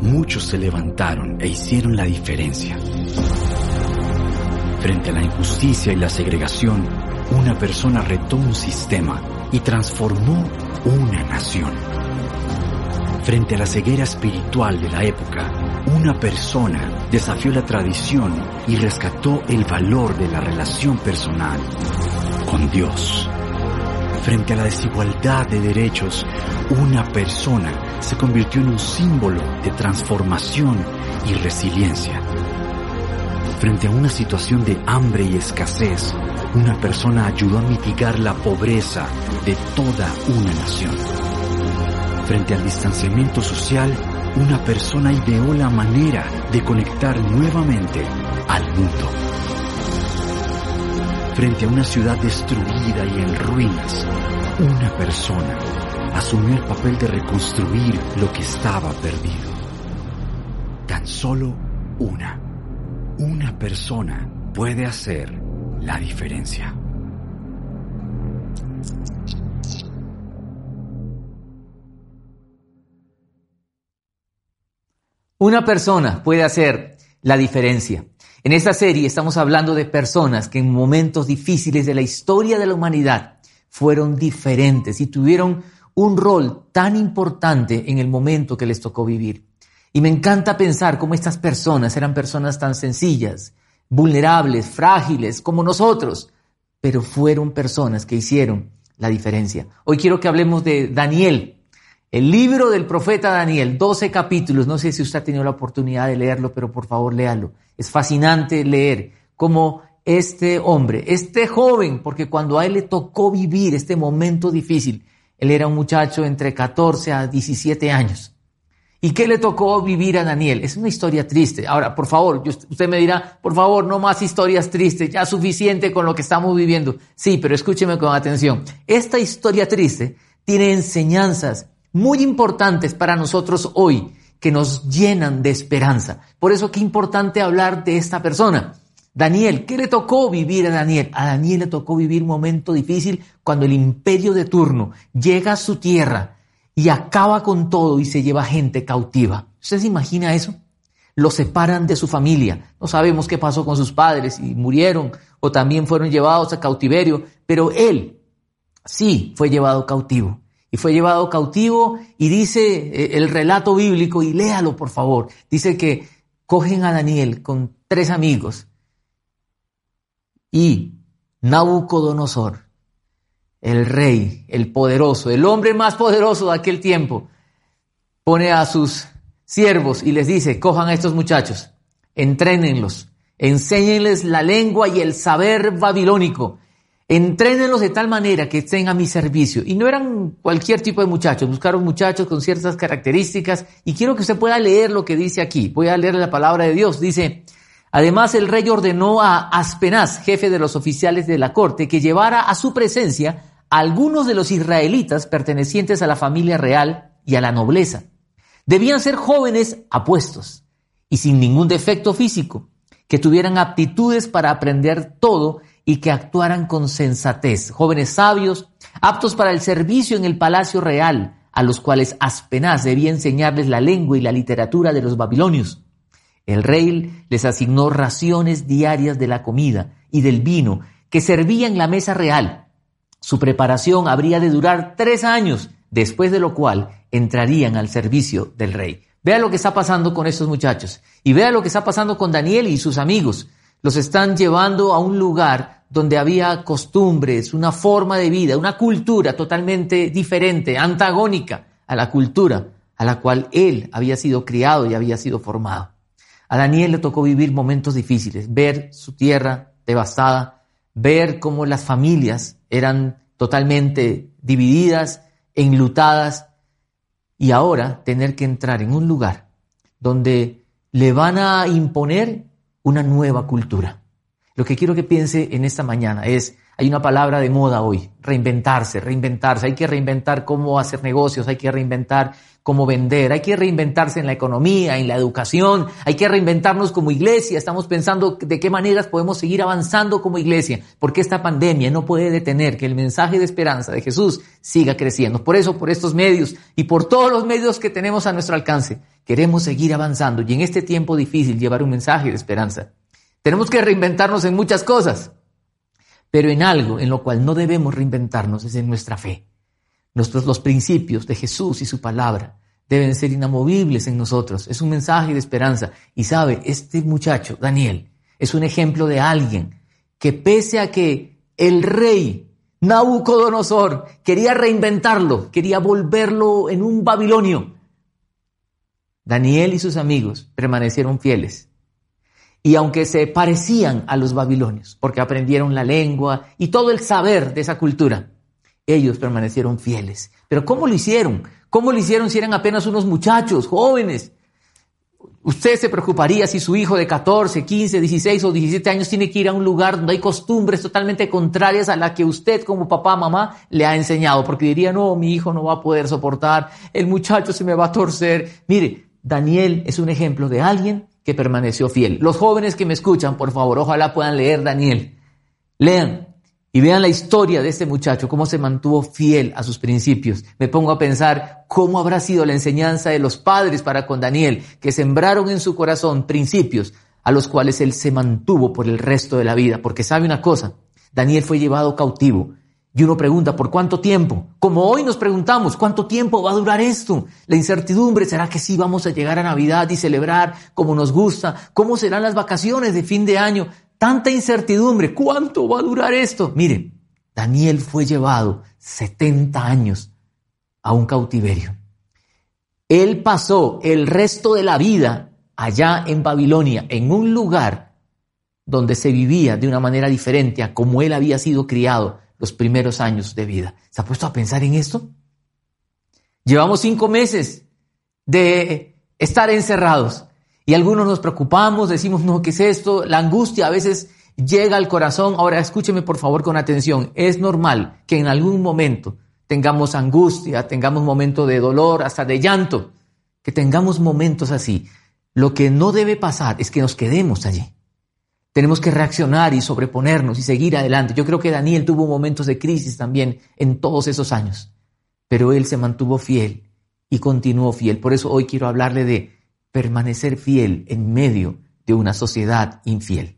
muchos se levantaron e hicieron la diferencia. Frente a la injusticia y la segregación, una persona retó un sistema y transformó una nación. Frente a la ceguera espiritual de la época, una persona desafió la tradición y rescató el valor de la relación personal con Dios. Frente a la desigualdad de derechos, una persona se convirtió en un símbolo de transformación y resiliencia. Frente a una situación de hambre y escasez, una persona ayudó a mitigar la pobreza de toda una nación. Frente al distanciamiento social, una persona ideó la manera de conectar nuevamente al mundo. Frente a una ciudad destruida y en ruinas, una persona asumió el papel de reconstruir lo que estaba perdido. Tan solo una, una persona puede hacer la diferencia. Una persona puede hacer la diferencia. En esta serie estamos hablando de personas que en momentos difíciles de la historia de la humanidad fueron diferentes y tuvieron un rol tan importante en el momento que les tocó vivir. Y me encanta pensar cómo estas personas eran personas tan sencillas, vulnerables, frágiles, como nosotros, pero fueron personas que hicieron la diferencia. Hoy quiero que hablemos de Daniel, el libro del profeta Daniel, 12 capítulos, no sé si usted ha tenido la oportunidad de leerlo, pero por favor léalo. Es fascinante leer cómo este hombre, este joven, porque cuando a él le tocó vivir este momento difícil, él era un muchacho entre 14 a 17 años. ¿Y qué le tocó vivir a Daniel? Es una historia triste. Ahora, por favor, usted me dirá, por favor, no más historias tristes, ya suficiente con lo que estamos viviendo. Sí, pero escúcheme con atención. Esta historia triste tiene enseñanzas muy importantes para nosotros hoy que nos llenan de esperanza. Por eso qué importante hablar de esta persona. Daniel, ¿qué le tocó vivir a Daniel? A Daniel le tocó vivir un momento difícil cuando el imperio de turno llega a su tierra y acaba con todo y se lleva gente cautiva. ¿Usted se imagina eso? Lo separan de su familia. No sabemos qué pasó con sus padres, y murieron o también fueron llevados a cautiverio, pero él sí fue llevado cautivo y fue llevado cautivo y dice eh, el relato bíblico, y léalo por favor, dice que cogen a Daniel con tres amigos y Nabucodonosor, el rey, el poderoso, el hombre más poderoso de aquel tiempo, pone a sus siervos y les dice, cojan a estos muchachos, entrénenlos, enséñenles la lengua y el saber babilónico, Entrénenlos de tal manera que estén a mi servicio. Y no eran cualquier tipo de muchachos, buscaron muchachos con ciertas características. Y quiero que usted pueda leer lo que dice aquí. Voy a leer la palabra de Dios. Dice, además el rey ordenó a Aspenaz, jefe de los oficiales de la corte, que llevara a su presencia algunos de los israelitas pertenecientes a la familia real y a la nobleza. Debían ser jóvenes apuestos y sin ningún defecto físico, que tuvieran aptitudes para aprender todo y que actuaran con sensatez, jóvenes sabios, aptos para el servicio en el palacio real, a los cuales Aspenaz debía enseñarles la lengua y la literatura de los babilonios. El rey les asignó raciones diarias de la comida y del vino que servía en la mesa real. Su preparación habría de durar tres años, después de lo cual entrarían al servicio del rey. Vea lo que está pasando con estos muchachos y vea lo que está pasando con Daniel y sus amigos. Los están llevando a un lugar donde había costumbres, una forma de vida, una cultura totalmente diferente, antagónica a la cultura a la cual él había sido criado y había sido formado. A Daniel le tocó vivir momentos difíciles, ver su tierra devastada, ver cómo las familias eran totalmente divididas, enlutadas, y ahora tener que entrar en un lugar donde le van a imponer una nueva cultura. Lo que quiero que piense en esta mañana es, hay una palabra de moda hoy, reinventarse, reinventarse. Hay que reinventar cómo hacer negocios, hay que reinventar cómo vender, hay que reinventarse en la economía, en la educación, hay que reinventarnos como iglesia. Estamos pensando de qué maneras podemos seguir avanzando como iglesia, porque esta pandemia no puede detener que el mensaje de esperanza de Jesús siga creciendo. Por eso, por estos medios y por todos los medios que tenemos a nuestro alcance, queremos seguir avanzando y en este tiempo difícil llevar un mensaje de esperanza. Tenemos que reinventarnos en muchas cosas, pero en algo en lo cual no debemos reinventarnos es en nuestra fe. Los principios de Jesús y su palabra deben ser inamovibles en nosotros. Es un mensaje de esperanza. Y sabe, este muchacho, Daniel, es un ejemplo de alguien que pese a que el rey Nabucodonosor quería reinventarlo, quería volverlo en un babilonio, Daniel y sus amigos permanecieron fieles. Y aunque se parecían a los babilonios, porque aprendieron la lengua y todo el saber de esa cultura, ellos permanecieron fieles. Pero ¿cómo lo hicieron? ¿Cómo lo hicieron si eran apenas unos muchachos, jóvenes? Usted se preocuparía si su hijo de 14, 15, 16 o 17 años tiene que ir a un lugar donde hay costumbres totalmente contrarias a la que usted como papá, mamá le ha enseñado, porque diría, no, mi hijo no va a poder soportar, el muchacho se me va a torcer. Mire, Daniel es un ejemplo de alguien que permaneció fiel. Los jóvenes que me escuchan, por favor, ojalá puedan leer Daniel. Lean, y vean la historia de este muchacho, cómo se mantuvo fiel a sus principios. Me pongo a pensar cómo habrá sido la enseñanza de los padres para con Daniel, que sembraron en su corazón principios a los cuales él se mantuvo por el resto de la vida. Porque sabe una cosa, Daniel fue llevado cautivo. Y uno pregunta, ¿por cuánto tiempo? Como hoy nos preguntamos, ¿cuánto tiempo va a durar esto? La incertidumbre, ¿será que sí vamos a llegar a Navidad y celebrar como nos gusta? ¿Cómo serán las vacaciones de fin de año? Tanta incertidumbre, ¿cuánto va a durar esto? Mire, Daniel fue llevado 70 años a un cautiverio. Él pasó el resto de la vida allá en Babilonia, en un lugar donde se vivía de una manera diferente a como él había sido criado los primeros años de vida. ¿Se ha puesto a pensar en esto? Llevamos cinco meses de estar encerrados y algunos nos preocupamos, decimos, no, ¿qué es esto? La angustia a veces llega al corazón. Ahora escúcheme por favor con atención. Es normal que en algún momento tengamos angustia, tengamos momentos de dolor, hasta de llanto, que tengamos momentos así. Lo que no debe pasar es que nos quedemos allí. Tenemos que reaccionar y sobreponernos y seguir adelante. Yo creo que Daniel tuvo momentos de crisis también en todos esos años, pero él se mantuvo fiel y continuó fiel. Por eso hoy quiero hablarle de permanecer fiel en medio de una sociedad infiel.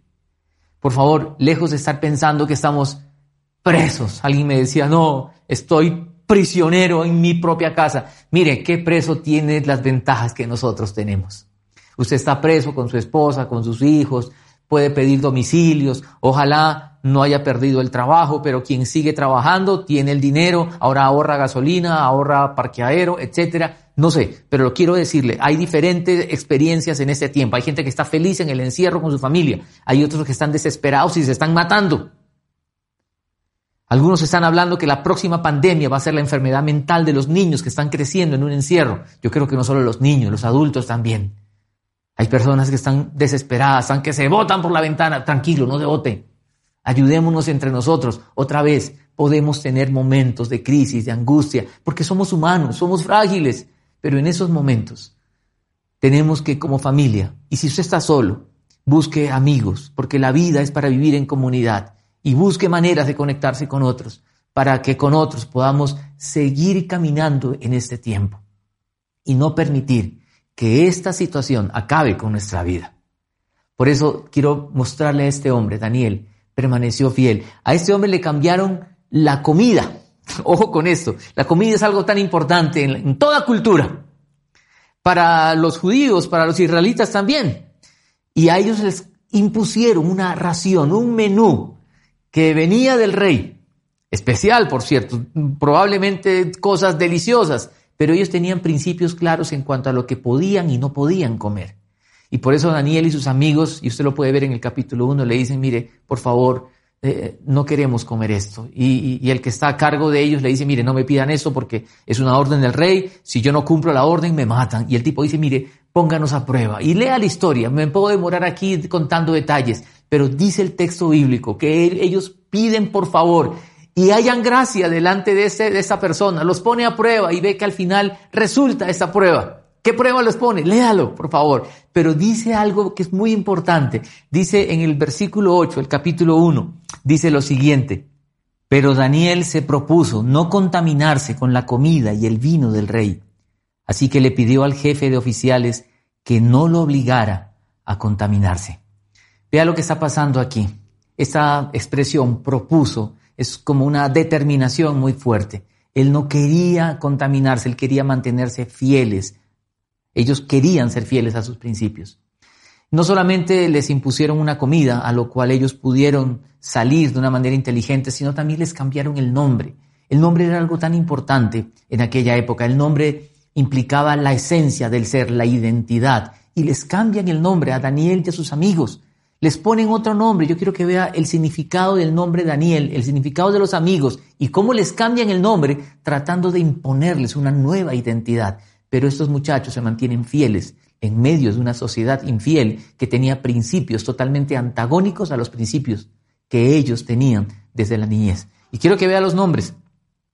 Por favor, lejos de estar pensando que estamos presos. Alguien me decía, no, estoy prisionero en mi propia casa. Mire, ¿qué preso tiene las ventajas que nosotros tenemos? Usted está preso con su esposa, con sus hijos, puede pedir domicilios, ojalá no haya perdido el trabajo, pero quien sigue trabajando tiene el dinero, ahora ahorra gasolina, ahorra parqueadero, etcétera no sé, pero lo quiero decirle, hay diferentes experiencias en este tiempo. Hay gente que está feliz en el encierro con su familia, hay otros que están desesperados y se están matando. Algunos están hablando que la próxima pandemia va a ser la enfermedad mental de los niños que están creciendo en un encierro. Yo creo que no solo los niños, los adultos también. Hay personas que están desesperadas, están que se botan por la ventana. Tranquilo, no se bote. Ayudémonos entre nosotros. Otra vez, podemos tener momentos de crisis, de angustia, porque somos humanos, somos frágiles. Pero en esos momentos tenemos que como familia, y si usted está solo, busque amigos, porque la vida es para vivir en comunidad, y busque maneras de conectarse con otros, para que con otros podamos seguir caminando en este tiempo y no permitir que esta situación acabe con nuestra vida. Por eso quiero mostrarle a este hombre, Daniel, permaneció fiel. A este hombre le cambiaron la comida. Ojo con esto, la comida es algo tan importante en, toda cultura. Para los judíos, para los israelitas también. Y a ellos les impusieron una ración, un menú que venía del rey. Especial, por cierto, probablemente cosas deliciosas, pero ellos tenían principios claros en cuanto a lo que podían y no podían comer. Y por eso Daniel y sus amigos, y usted lo puede ver en el capítulo 1, le dicen, mire, por favor, eh, no queremos comer esto. Y, el que está a cargo de ellos le dice, mire, no me pidan eso porque es una orden del rey, si yo no cumplo la orden me matan. Y el tipo dice, mire, pónganos a prueba. Y lea la historia, me puedo demorar aquí contando detalles, pero dice el texto bíblico que ellos piden por favor y hayan gracia delante de, ese, de esa persona, los pone a prueba y ve que al final resulta esta prueba. ¿Qué prueba les pone? Léalo, por favor. Pero dice algo que es muy importante. Dice en el versículo 8, el capítulo 1, dice lo siguiente. Pero Daniel se propuso no contaminarse con la comida y el vino del rey. Así que le pidió al jefe de oficiales que no lo obligara a contaminarse. Vea lo que está pasando aquí. Esta expresión propuso es como una determinación muy fuerte. Él no quería contaminarse, él quería mantenerse fieles. Ellos querían ser fieles a sus principios. No solamente les impusieron una comida a lo cual ellos pudieron salir de una manera inteligente, sino también les cambiaron el nombre. El nombre era algo tan importante en aquella época. El nombre implicaba la esencia del ser, la identidad. Y les cambian el nombre a Daniel y a sus amigos les ponen otro nombre. Yo quiero que vea el significado del nombre Daniel, el significado de los amigos y cómo les cambian el nombre tratando de imponerles una nueva identidad. Pero estos muchachos se mantienen fieles en medio de una sociedad infiel que tenía principios totalmente antagónicos a los principios que ellos tenían desde la niñez. Y quiero que vea los nombres.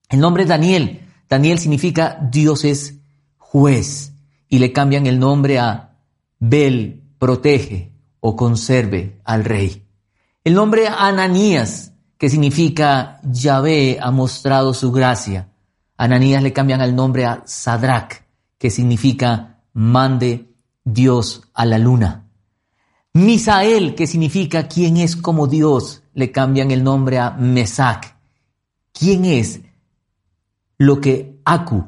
El nombre Daniel. Daniel significa Dios es juez. Y le cambian el nombre a Bel, protege, o conserve al rey. El nombre Ananías, que significa Yahvé ha mostrado su gracia. Ananías le cambian el nombre a Sadrach, que significa mande Dios a la luna. Misael, que significa quién es como Dios, le cambian el nombre a Mesac. ¿Quién es lo que Aku,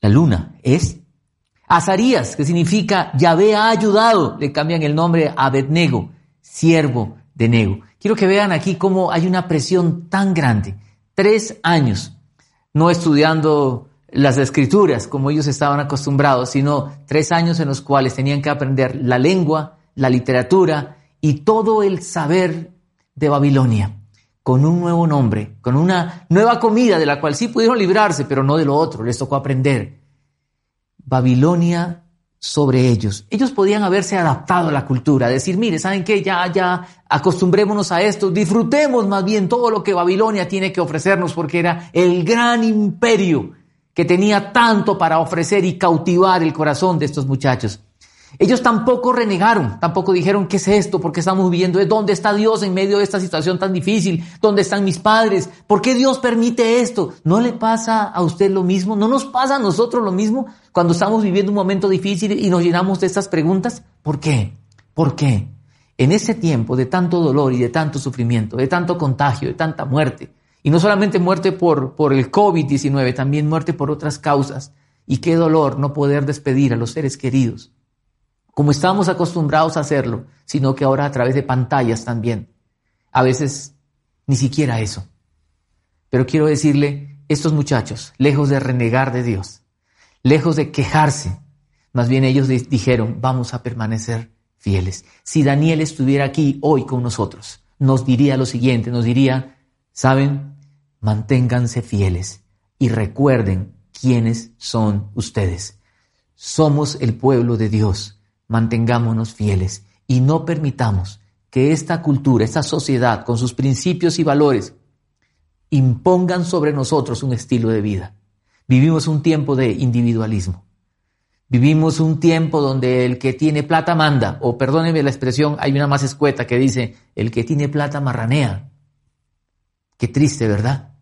la luna, es? Azarías, que significa Yahvé ha ayudado, le cambian el nombre a Abednego, siervo de Nego. Quiero que vean aquí cómo hay una presión tan grande. Tres años, no estudiando las escrituras como ellos estaban acostumbrados, sino tres años en los cuales tenían que aprender la lengua, la literatura y todo el saber de Babilonia, con un nuevo nombre, con una nueva comida de la cual sí pudieron librarse, pero no de lo otro, les tocó aprender. Babilonia sobre ellos. Ellos podían haberse adaptado a la cultura, decir, mire, ¿saben qué? Ya, ya, acostumbrémonos a esto, disfrutemos más bien todo lo que Babilonia tiene que ofrecernos, porque era el gran imperio que tenía tanto para ofrecer y cautivar el corazón de estos muchachos. Ellos tampoco renegaron, tampoco dijeron, ¿qué es esto? ¿Por qué estamos viviendo? ¿Dónde está Dios en medio de esta situación tan difícil? ¿Dónde están mis padres? ¿Por qué Dios permite esto? ¿No le pasa a usted lo mismo? ¿No nos pasa a nosotros lo mismo cuando estamos viviendo un momento difícil y nos llenamos de estas preguntas? ¿Por qué? ¿Por qué? En ese tiempo de tanto dolor y de tanto sufrimiento, de tanto contagio, de tanta muerte, y no solamente muerte por, por el COVID-19, también muerte por otras causas, y qué dolor no poder despedir a los seres queridos como estábamos acostumbrados a hacerlo, sino que ahora a través de pantallas también. A veces ni siquiera eso. Pero quiero decirle, estos muchachos, lejos de renegar de Dios, lejos de quejarse, más bien ellos dijeron, vamos a permanecer fieles. Si Daniel estuviera aquí hoy con nosotros, nos diría lo siguiente, nos diría, saben, manténganse fieles y recuerden quiénes son ustedes. Somos el pueblo de Dios mantengámonos fieles y no permitamos que esta cultura, esta sociedad, con sus principios y valores, impongan sobre nosotros un estilo de vida. Vivimos un tiempo de individualismo. Vivimos un tiempo donde el que tiene plata manda, o perdónenme la expresión, hay una más escueta que dice, el que tiene plata marranea. Qué triste, ¿verdad?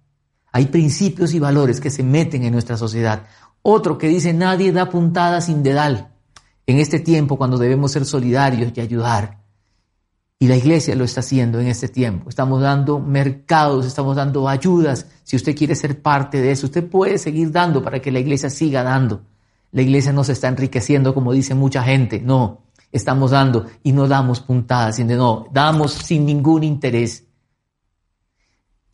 Hay principios y valores que se meten en nuestra sociedad. Otro que dice, nadie da puntada sin dedal en este tiempo cuando debemos ser solidarios y ayudar. Y la iglesia lo está haciendo en este tiempo. Estamos dando mercados, estamos dando ayudas. Si usted quiere ser parte de eso, usted puede seguir dando para que la iglesia siga dando. La iglesia no se está enriqueciendo como dice mucha gente. No, estamos dando y no damos puntadas, sino no, damos sin ningún interés.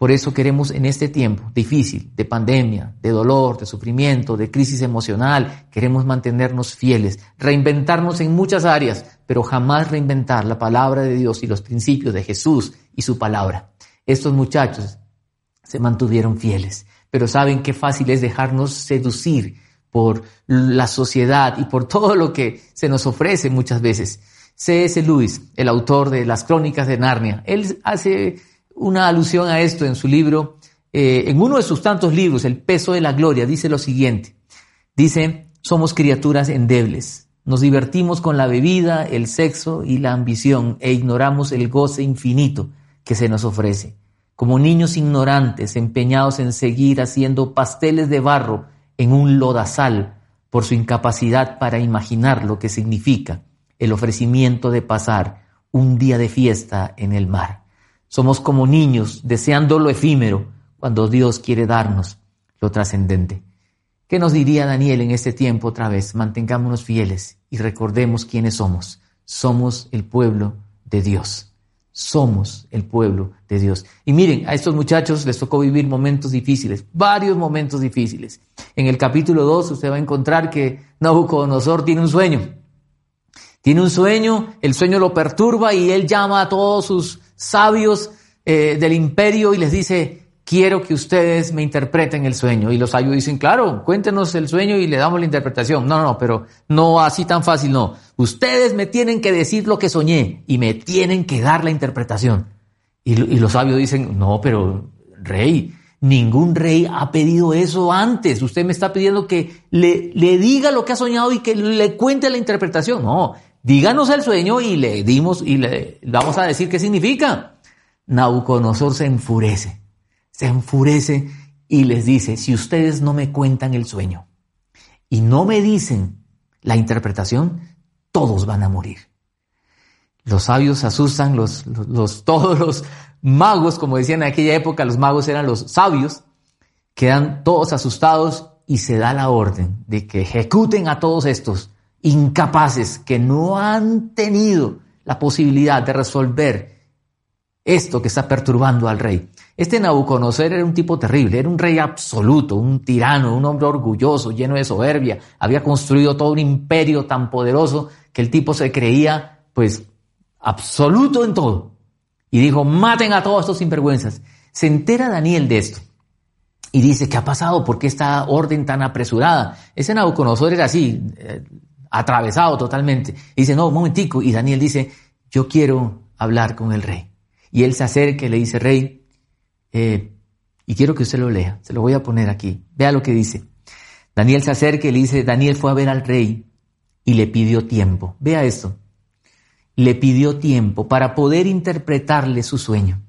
Por eso queremos en este tiempo difícil, de pandemia, de dolor, de sufrimiento, de crisis emocional, queremos mantenernos fieles, reinventarnos en muchas áreas, pero jamás reinventar la palabra de Dios y los principios de Jesús y su palabra. Estos muchachos se mantuvieron fieles, pero saben qué fácil es dejarnos seducir por la sociedad y por todo lo que se nos ofrece muchas veces. C.S. Lewis, el autor de las crónicas de Narnia, él hace una alusión a esto en su libro, eh, en uno de sus tantos libros, El peso de la gloria, dice lo siguiente. Dice, somos criaturas endebles, nos divertimos con la bebida, el sexo y la ambición e ignoramos el goce infinito que se nos ofrece. Como niños ignorantes empeñados en seguir haciendo pasteles de barro en un lodazal por su incapacidad para imaginar lo que significa el ofrecimiento de pasar un día de fiesta en el mar. Somos como niños deseando lo efímero cuando Dios quiere darnos lo trascendente. ¿Qué nos diría Daniel en este tiempo otra vez? Mantengámonos fieles y recordemos quiénes somos. Somos el pueblo de Dios. Somos el pueblo de Dios. Y miren, a estos muchachos les tocó vivir momentos difíciles, varios momentos difíciles. En el capítulo 2 usted va a encontrar que Nabucodonosor tiene un sueño. Tiene un sueño, el sueño lo perturba y él llama a todos sus sabios eh, del imperio y les dice, quiero que ustedes me interpreten el sueño. Y los sabios dicen, claro, cuéntenos el sueño y le damos la interpretación. No, no, pero no así tan fácil, no. Ustedes me tienen que decir lo que soñé y me tienen que dar la interpretación. Y, los sabios dicen, no, pero rey, ningún rey ha pedido eso antes. Usted me está pidiendo que le, le diga lo que ha soñado y que le cuente la interpretación. No, díganos el sueño y le dimos y le vamos a decir qué significa. Nabucodonosor se enfurece se enfurece y les dice, si ustedes no me cuentan el sueño y no me dicen la interpretación, todos van a morir. Los sabios asustan, los, los, todos los magos, como decían en aquella época, los magos eran los sabios, quedan todos asustados y se da la orden de que ejecuten a todos estos incapaces que no han tenido la posibilidad de resolver esto que está perturbando al rey. Este Nabucodonosor era un tipo terrible, era un rey absoluto, un tirano, un hombre orgulloso, lleno de soberbia. Había construido todo un imperio tan poderoso que el tipo se creía, pues, absoluto en todo. Y dijo, maten a todos estos sinvergüenzas. Se entera Daniel de esto. Y dice, ¿qué ha pasado? ¿Por qué esta orden tan apresurada? Ese Nabucodonosor era así, eh, atravesado totalmente. Y dice, no, un momentico. Y Daniel dice, yo quiero hablar con el rey. Y él se acerca y le dice, rey, eh, y quiero que usted lo lea, se lo voy a poner aquí. Vea lo que dice. Daniel se acerca y le dice, Daniel fue a ver al rey y le pidió tiempo. Vea esto. Le pidió tiempo para poder interpretarle su sueño.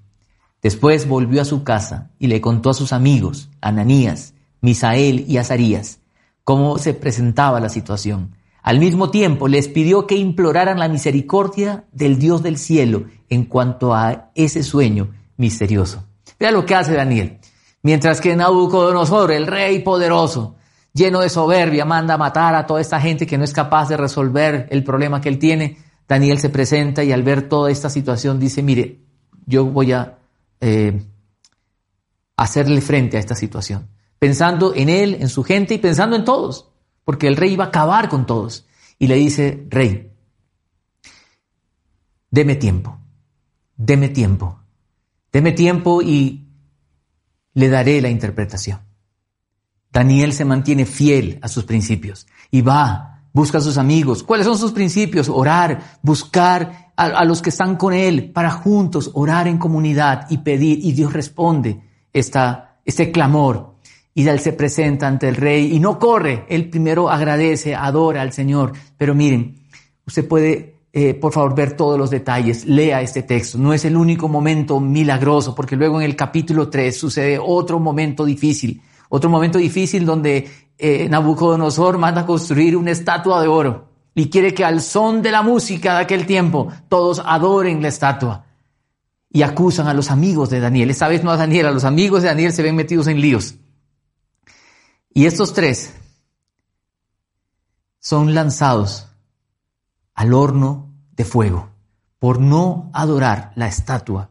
Después volvió a su casa y le contó a sus amigos, Ananías, Misael y Azarías, cómo se presentaba la situación. Al mismo tiempo les pidió que imploraran la misericordia del Dios del cielo en cuanto a ese sueño misterioso. Vea lo que hace Daniel. Mientras que Nabucodonosor, el rey poderoso, lleno de soberbia, manda a matar a toda esta gente que no es capaz de resolver el problema que él tiene, Daniel se presenta y al ver toda esta situación dice, mire, yo voy a eh, hacerle frente a esta situación, pensando en él, en su gente y pensando en todos, porque el rey iba a acabar con todos. Y le dice, rey, deme tiempo, deme tiempo. Deme tiempo y le daré la interpretación. Daniel se mantiene fiel a sus principios y va, busca a sus amigos. ¿Cuáles son sus principios? Orar, buscar a, los que están con él para juntos orar en comunidad y pedir y Dios responde esta, este clamor. Y él se presenta ante el rey y no corre, él primero agradece, adora al Señor. Pero miren, usted puede eh, por favor, ver todos los detalles, lea este texto. No es el único momento milagroso, porque luego en el capítulo 3 sucede otro momento difícil, otro momento difícil donde eh, Nabucodonosor manda construir una estatua de oro y quiere que al son de la música de aquel tiempo todos adoren la estatua y acusan a los amigos de Daniel. Esta vez no a Daniel, a los amigos de Daniel se ven metidos en líos. Y estos tres son lanzados al horno de fuego por no adorar la estatua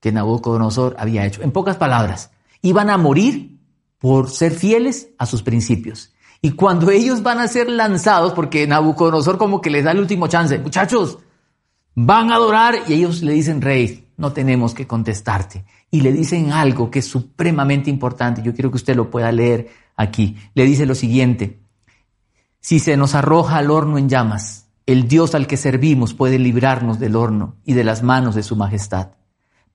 que Nabucodonosor había hecho. En pocas palabras, iban a morir por ser fieles a sus principios. Y cuando ellos van a ser lanzados, porque Nabucodonosor como que les da el último chance, muchachos, van a adorar y ellos le dicen, rey, no tenemos que contestarte. Y le dicen algo que es supremamente importante. Yo quiero que usted lo pueda leer aquí. Le dice lo siguiente, Si se nos arroja al horno en llamas, el Dios al que servimos puede librarnos del horno y de las manos de su majestad.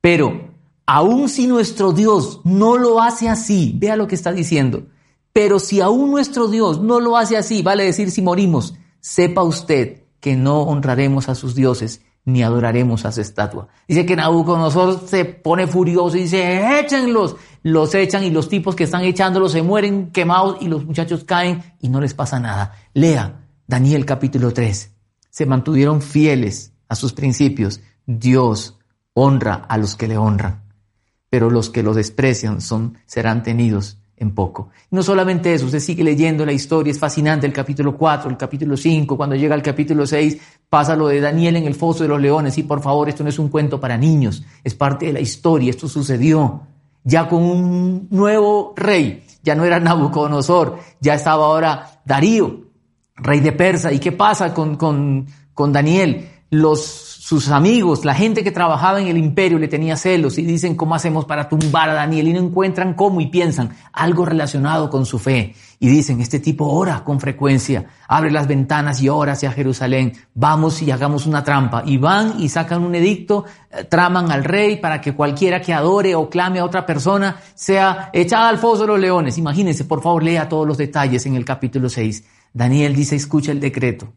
Pero, aun si nuestro Dios no lo hace así, vea lo que está diciendo, pero si aún nuestro Dios no lo hace así, vale decir si morimos, sepa usted que no honraremos a sus dioses ni adoraremos a su estatua. Dice que Nabucodonosor se pone furioso y dice, échenlos. Los echan y los tipos que están echándolos se mueren quemados y los muchachos caen y no les pasa nada. Lea Daniel capítulo 3. Se mantuvieron fieles a sus principios. Dios honra a los que le honran, pero los que lo desprecian son, serán tenidos en poco. no solamente eso, usted sigue leyendo la historia, es fascinante el capítulo 4, el capítulo 5, cuando llega al capítulo 6, pasa lo de Daniel en el foso de los leones. Y por favor, esto no es un cuento para niños, es parte de la historia, esto sucedió ya con un nuevo rey, ya no era Nabucodonosor, ya estaba ahora Darío, rey de Persa. ¿Y qué pasa con, con, con Daniel? Los sus amigos, la gente que trabajaba en el imperio le tenía celos y dicen cómo hacemos para tumbar a Daniel y no encuentran cómo y piensan algo relacionado con su fe. Y dicen este tipo ora con frecuencia, abre las ventanas y ora hacia Jerusalén, vamos y hagamos una trampa. Y van y sacan un edicto, eh, traman al rey para que cualquiera que adore o clame a otra persona sea echada al foso de los leones. Imagínense, por favor, lea todos los detalles en el capítulo 6. Daniel dice, escucha el decreto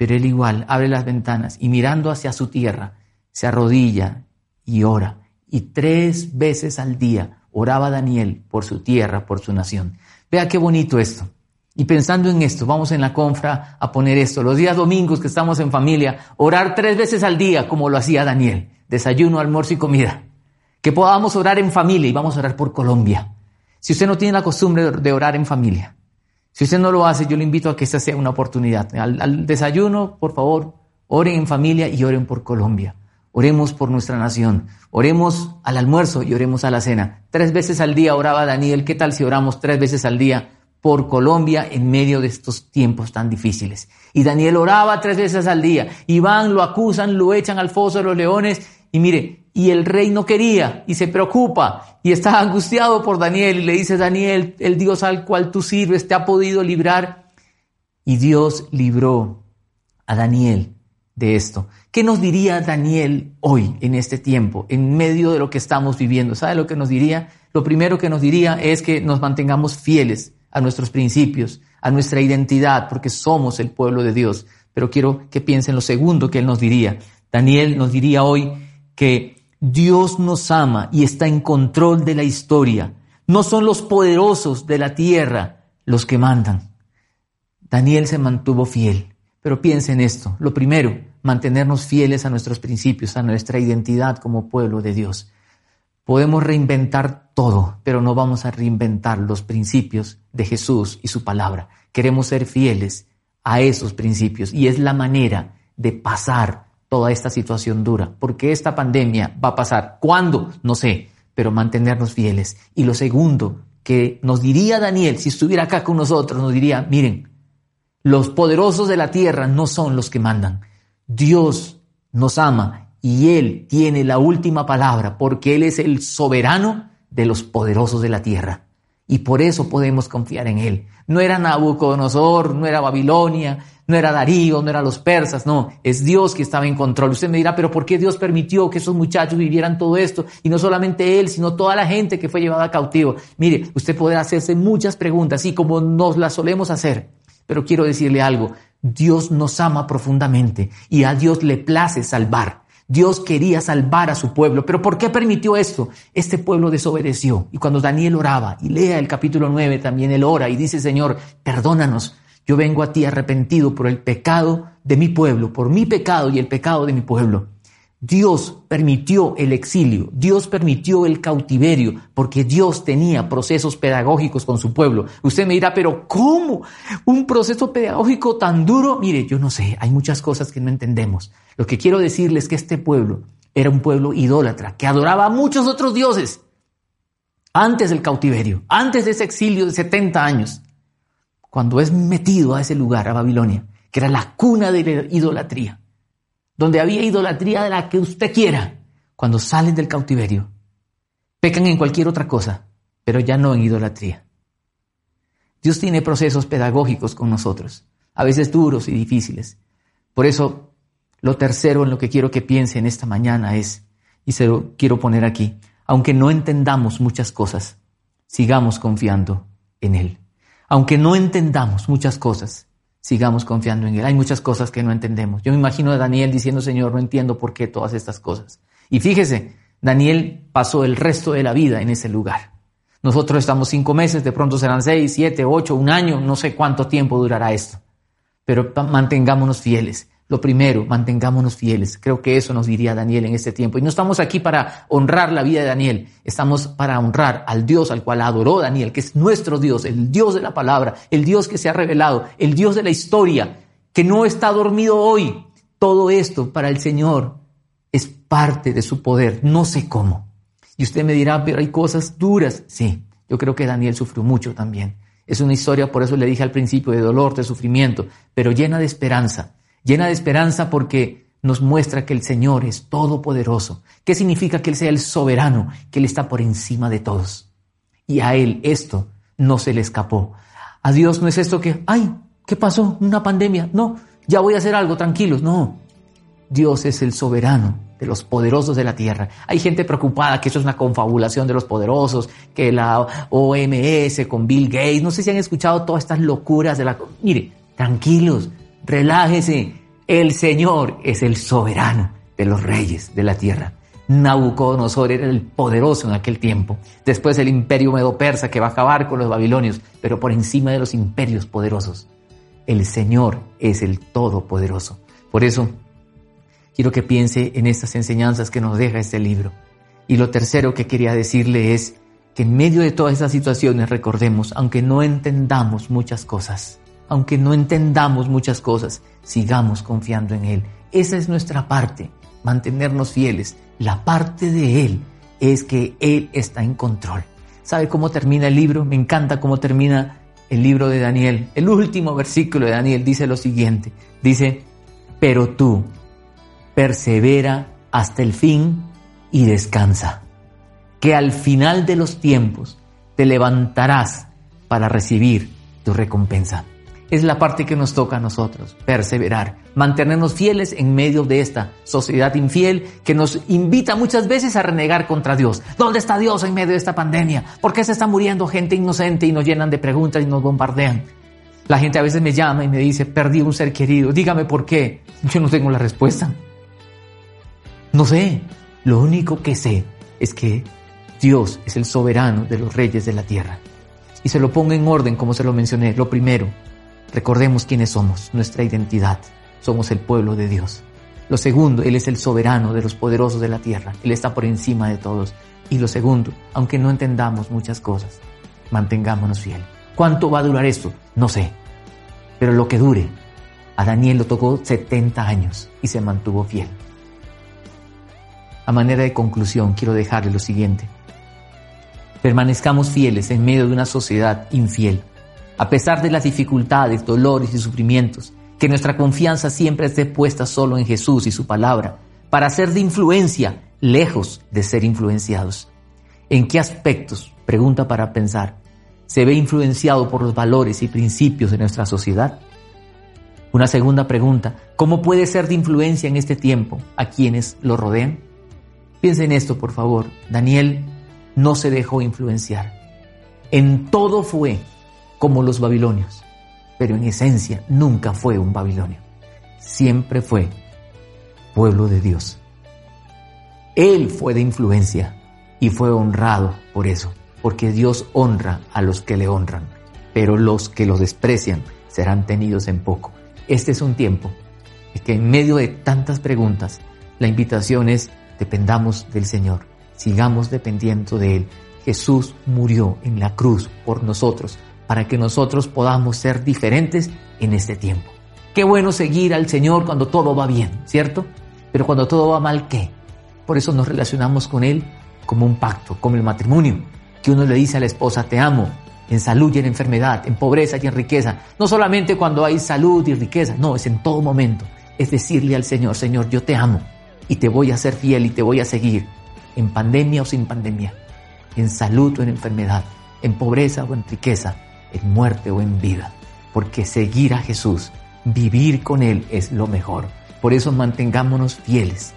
pero él igual abre las ventanas y mirando hacia su tierra, se arrodilla y ora. Y tres veces al día oraba Daniel por su tierra, por su nación. Vea qué bonito esto. Y pensando en esto, vamos en la confra a poner esto. Los días domingos que estamos en familia, orar tres veces al día como lo hacía Daniel. Desayuno, almuerzo y comida. Que podamos orar en familia y vamos a orar por Colombia. Si usted no tiene la costumbre de orar en familia, si usted no lo hace, yo le invito a que esta sea una oportunidad. Al, desayuno, por favor, oren en familia y oren por Colombia. Oremos por nuestra nación. Oremos al almuerzo y oremos a la cena. Tres veces al día oraba Daniel. ¿Qué tal si oramos tres veces al día por Colombia en medio de estos tiempos tan difíciles? Y Daniel oraba tres veces al día. Y van, lo acusan, lo echan al foso de los leones. Y mire, y el rey no quería y se preocupa y está angustiado por Daniel y le dice, Daniel, el Dios al cual tú sirves te ha podido librar. Y Dios libró a Daniel de esto. ¿Qué nos diría Daniel hoy, en este tiempo, en medio de lo que estamos viviendo? ¿Sabe lo que nos diría? Lo primero que nos diría es que nos mantengamos fieles a nuestros principios, a nuestra identidad, porque somos el pueblo de Dios. Pero quiero que piensen lo segundo que él nos diría. Daniel nos diría hoy que Dios nos ama y está en control de la historia. No son los poderosos de la tierra los que mandan. Daniel se mantuvo fiel. Pero piensen esto. Lo primero, mantenernos fieles a nuestros principios, a nuestra identidad como pueblo de Dios. Podemos reinventar todo, pero no vamos a reinventar los principios de Jesús y su palabra. Queremos ser fieles a esos principios y es la manera de pasar toda esta situación dura, porque esta pandemia va a pasar. ¿Cuándo? No sé, pero mantenernos fieles. Y lo segundo que nos diría Daniel, si estuviera acá con nosotros, nos diría, miren, los poderosos de la tierra no son los que mandan. Dios nos ama y Él tiene la última palabra, porque Él es el soberano de los poderosos de la tierra. Y por eso podemos confiar en Él. No era Nabucodonosor, no era Babilonia, no era Darío, no eran los persas, no, es Dios que estaba en control. Usted me dirá, pero ¿por qué Dios permitió que esos muchachos vivieran todo esto? Y no solamente él, sino toda la gente que fue llevada cautivo. Mire, usted podrá hacerse muchas preguntas, así como nos las solemos hacer. Pero quiero decirle algo, Dios nos ama profundamente y a Dios le place salvar. Dios quería salvar a su pueblo, pero ¿por qué permitió esto? Este pueblo desobedeció. Y cuando Daniel oraba, y lea el capítulo 9, también él ora y dice, Señor, perdónanos, yo vengo a ti arrepentido por el pecado de mi pueblo, por mi pecado y el pecado de mi pueblo. Dios permitió el exilio, Dios permitió el cautiverio, porque Dios tenía procesos pedagógicos con su pueblo. Usted me dirá, pero ¿cómo? ¿Un proceso pedagógico tan duro? Mire, yo no sé, hay muchas cosas que no entendemos. Lo que quiero decirles es que este pueblo era un pueblo idólatra, que adoraba a muchos otros dioses antes del cautiverio, antes de ese exilio de 70 años cuando es metido a ese lugar, a Babilonia, que era la cuna de la idolatría, donde había idolatría de la que usted quiera, cuando salen del cautiverio, pecan en cualquier otra cosa, pero ya no en idolatría. Dios tiene procesos pedagógicos con nosotros. a veces duros y difíciles. Por eso, lo tercero en lo que quiero que piense en esta mañana es, y se lo quiero poner aquí, aunque no entendamos muchas cosas, sigamos confiando en Él. Aunque no entendamos muchas cosas, sigamos confiando en Él. Hay muchas cosas que no entendemos. Yo me imagino a Daniel diciendo, Señor, no entiendo por qué todas estas cosas. Y fíjese, Daniel pasó el resto de la vida en ese lugar. Nosotros estamos cinco meses, de pronto serán seis, siete, ocho, un año, no sé cuánto tiempo durará esto. Pero mantengámonos fieles. Lo primero, mantengámonos fieles. Creo que eso nos diría Daniel en este tiempo. Y no estamos aquí para honrar la vida de Daniel, estamos para honrar al Dios al cual adoró Daniel, que es nuestro Dios, el Dios de la palabra, el Dios que se ha revelado, el Dios de la historia, que no está dormido hoy. Todo esto para el Señor es parte de su poder, no sé cómo. Y usted me dirá, pero hay cosas duras. Sí, yo creo que Daniel sufrió mucho también. Es una historia, por eso le dije al principio, de dolor, de sufrimiento, pero llena de esperanza llena de esperanza porque nos muestra que el Señor es todopoderoso. ¿Qué significa que Él sea el soberano, que Él está por encima de todos? Y a Él esto no se le escapó. A Dios no es esto que, ay, ¿qué pasó? Una pandemia. No, ya voy a hacer algo, tranquilos. No, Dios es el soberano de los poderosos de la tierra. Hay gente preocupada que eso es una confabulación de los poderosos, que la OMS con Bill Gates, no sé si han escuchado todas estas locuras de la... Mire, tranquilos, relájese, el Señor es el soberano de los reyes de la tierra. Nabucodonosor era el poderoso en aquel tiempo. Después el imperio medo-persa que va a acabar con los babilonios, pero por encima de los imperios poderosos. El Señor es el todopoderoso. Por eso, quiero que piense en estas enseñanzas que nos deja este libro. Y lo tercero que quería decirle es que en medio de todas estas situaciones recordemos, aunque no entendamos muchas cosas, aunque no entendamos muchas cosas, sigamos confiando en Él. Esa es nuestra parte, mantenernos fieles. La parte de Él es que Él está en control. ¿Sabe cómo termina el libro? Me encanta cómo termina el libro de Daniel. El último versículo de Daniel dice lo siguiente. Dice, pero tú persevera hasta el fin y descansa, que al final de los tiempos te levantarás para recibir tu recompensa es la parte que nos toca a nosotros, perseverar, mantenernos fieles en medio de esta sociedad infiel que nos invita muchas veces a renegar contra Dios. ¿Dónde está Dios en medio de esta pandemia? ¿Por qué se está muriendo gente inocente y nos llenan de preguntas y nos bombardean? La gente a veces me llama y me dice, perdí un ser querido, dígame por qué. Yo no tengo la respuesta. No sé, lo único que sé es que Dios es el soberano de los reyes de la tierra. Y se lo pongo en orden como se lo mencioné. Lo primero, Recordemos quiénes somos, nuestra identidad. Somos el pueblo de Dios. Lo segundo, Él es el soberano de los poderosos de la tierra. Él está por encima de todos. Y lo segundo, aunque no entendamos muchas cosas, mantengámonos fiel. ¿Cuánto va a durar esto? No sé. Pero lo que dure. A Daniel lo tocó 70 años y se mantuvo fiel. A manera de conclusión, quiero dejarle lo siguiente. Permanezcamos fieles en medio de una sociedad infiel a pesar de las dificultades, dolores y sufrimientos, que nuestra confianza siempre esté puesta solo en Jesús y su palabra, para ser de influencia, lejos de ser influenciados. ¿En qué aspectos, pregunta para pensar, se ve influenciado por los valores y principios de nuestra sociedad? Una segunda pregunta, ¿cómo puede ser de influencia en este tiempo a quienes lo rodean? Piensen en esto, por favor. Daniel no se dejó influenciar. En todo fue como los babilonios, pero en esencia nunca fue un babilonio, siempre fue pueblo de Dios. Él fue de influencia y fue honrado por eso, porque Dios honra a los que le honran, pero los que lo desprecian serán tenidos en poco. Este es un tiempo en que en medio de tantas preguntas, la invitación es dependamos del Señor, sigamos dependiendo de Él. Jesús murió en la cruz por nosotros para que nosotros podamos ser diferentes en este tiempo. Qué bueno seguir al Señor cuando todo va bien, ¿cierto? Pero cuando todo va mal, ¿qué? Por eso nos relacionamos con Él como un pacto, como el matrimonio, que uno le dice a la esposa, te amo, en salud y en enfermedad, en pobreza y en riqueza. No solamente cuando hay salud y riqueza, no, es en todo momento. Es decirle al Señor, Señor, yo te amo y te voy a ser fiel y te voy a seguir, en pandemia o sin pandemia, en salud o en enfermedad, en pobreza o en riqueza en muerte o en vida. porque seguir a Jesús, vivir con Él es lo mejor. Por eso mantengámonos fieles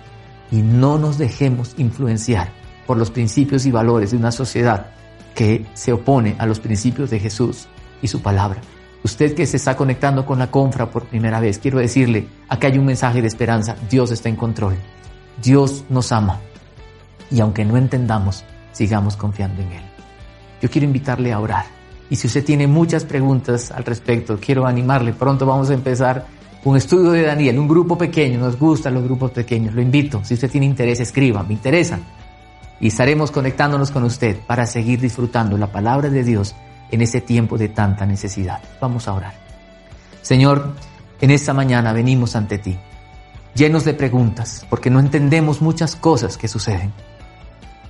y no nos dejemos influenciar por los principios y valores de una sociedad que se opone a los principios de Jesús y su palabra. Usted que se está conectando con la confra por primera vez, quiero decirle, acá hay un mensaje de esperanza, Dios está en control, Dios nos ama y aunque no entendamos, sigamos confiando en Él. Yo quiero invitarle a orar y si usted tiene muchas preguntas al respecto, quiero animarle, pronto vamos a empezar un estudio de Daniel, un grupo pequeño, nos gustan los grupos pequeños, lo invito, si usted tiene interés, escriba, me interesa. Y estaremos conectándonos con usted para seguir disfrutando la palabra de Dios en ese tiempo de tanta necesidad. Vamos a orar. Señor, en esta mañana venimos ante ti, llenos de preguntas, porque no entendemos muchas cosas que suceden.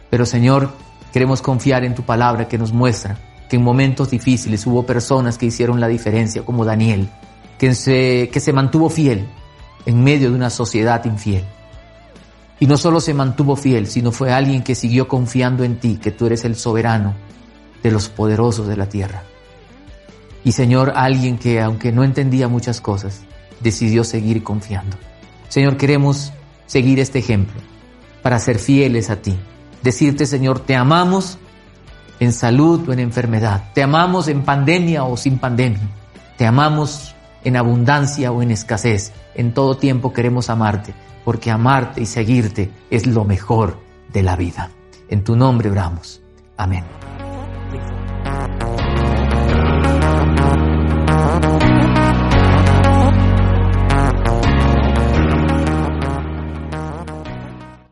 Pero Señor, queremos confiar en tu palabra que nos muestra en momentos difíciles hubo personas que hicieron la diferencia, como Daniel, que se, que se mantuvo fiel en medio de una sociedad infiel. Y no solo se mantuvo fiel, sino fue alguien que siguió confiando en ti, que tú eres el soberano de los poderosos de la tierra. Y Señor, alguien que, aunque no entendía muchas cosas, decidió seguir confiando. Señor, queremos seguir este ejemplo para ser fieles a ti. Decirte, Señor, te amamos en salud o en enfermedad. Te amamos en pandemia o sin pandemia. Te amamos en abundancia o en escasez. En todo tiempo queremos amarte, porque amarte y seguirte es lo mejor de la vida. En tu nombre oramos. Amén.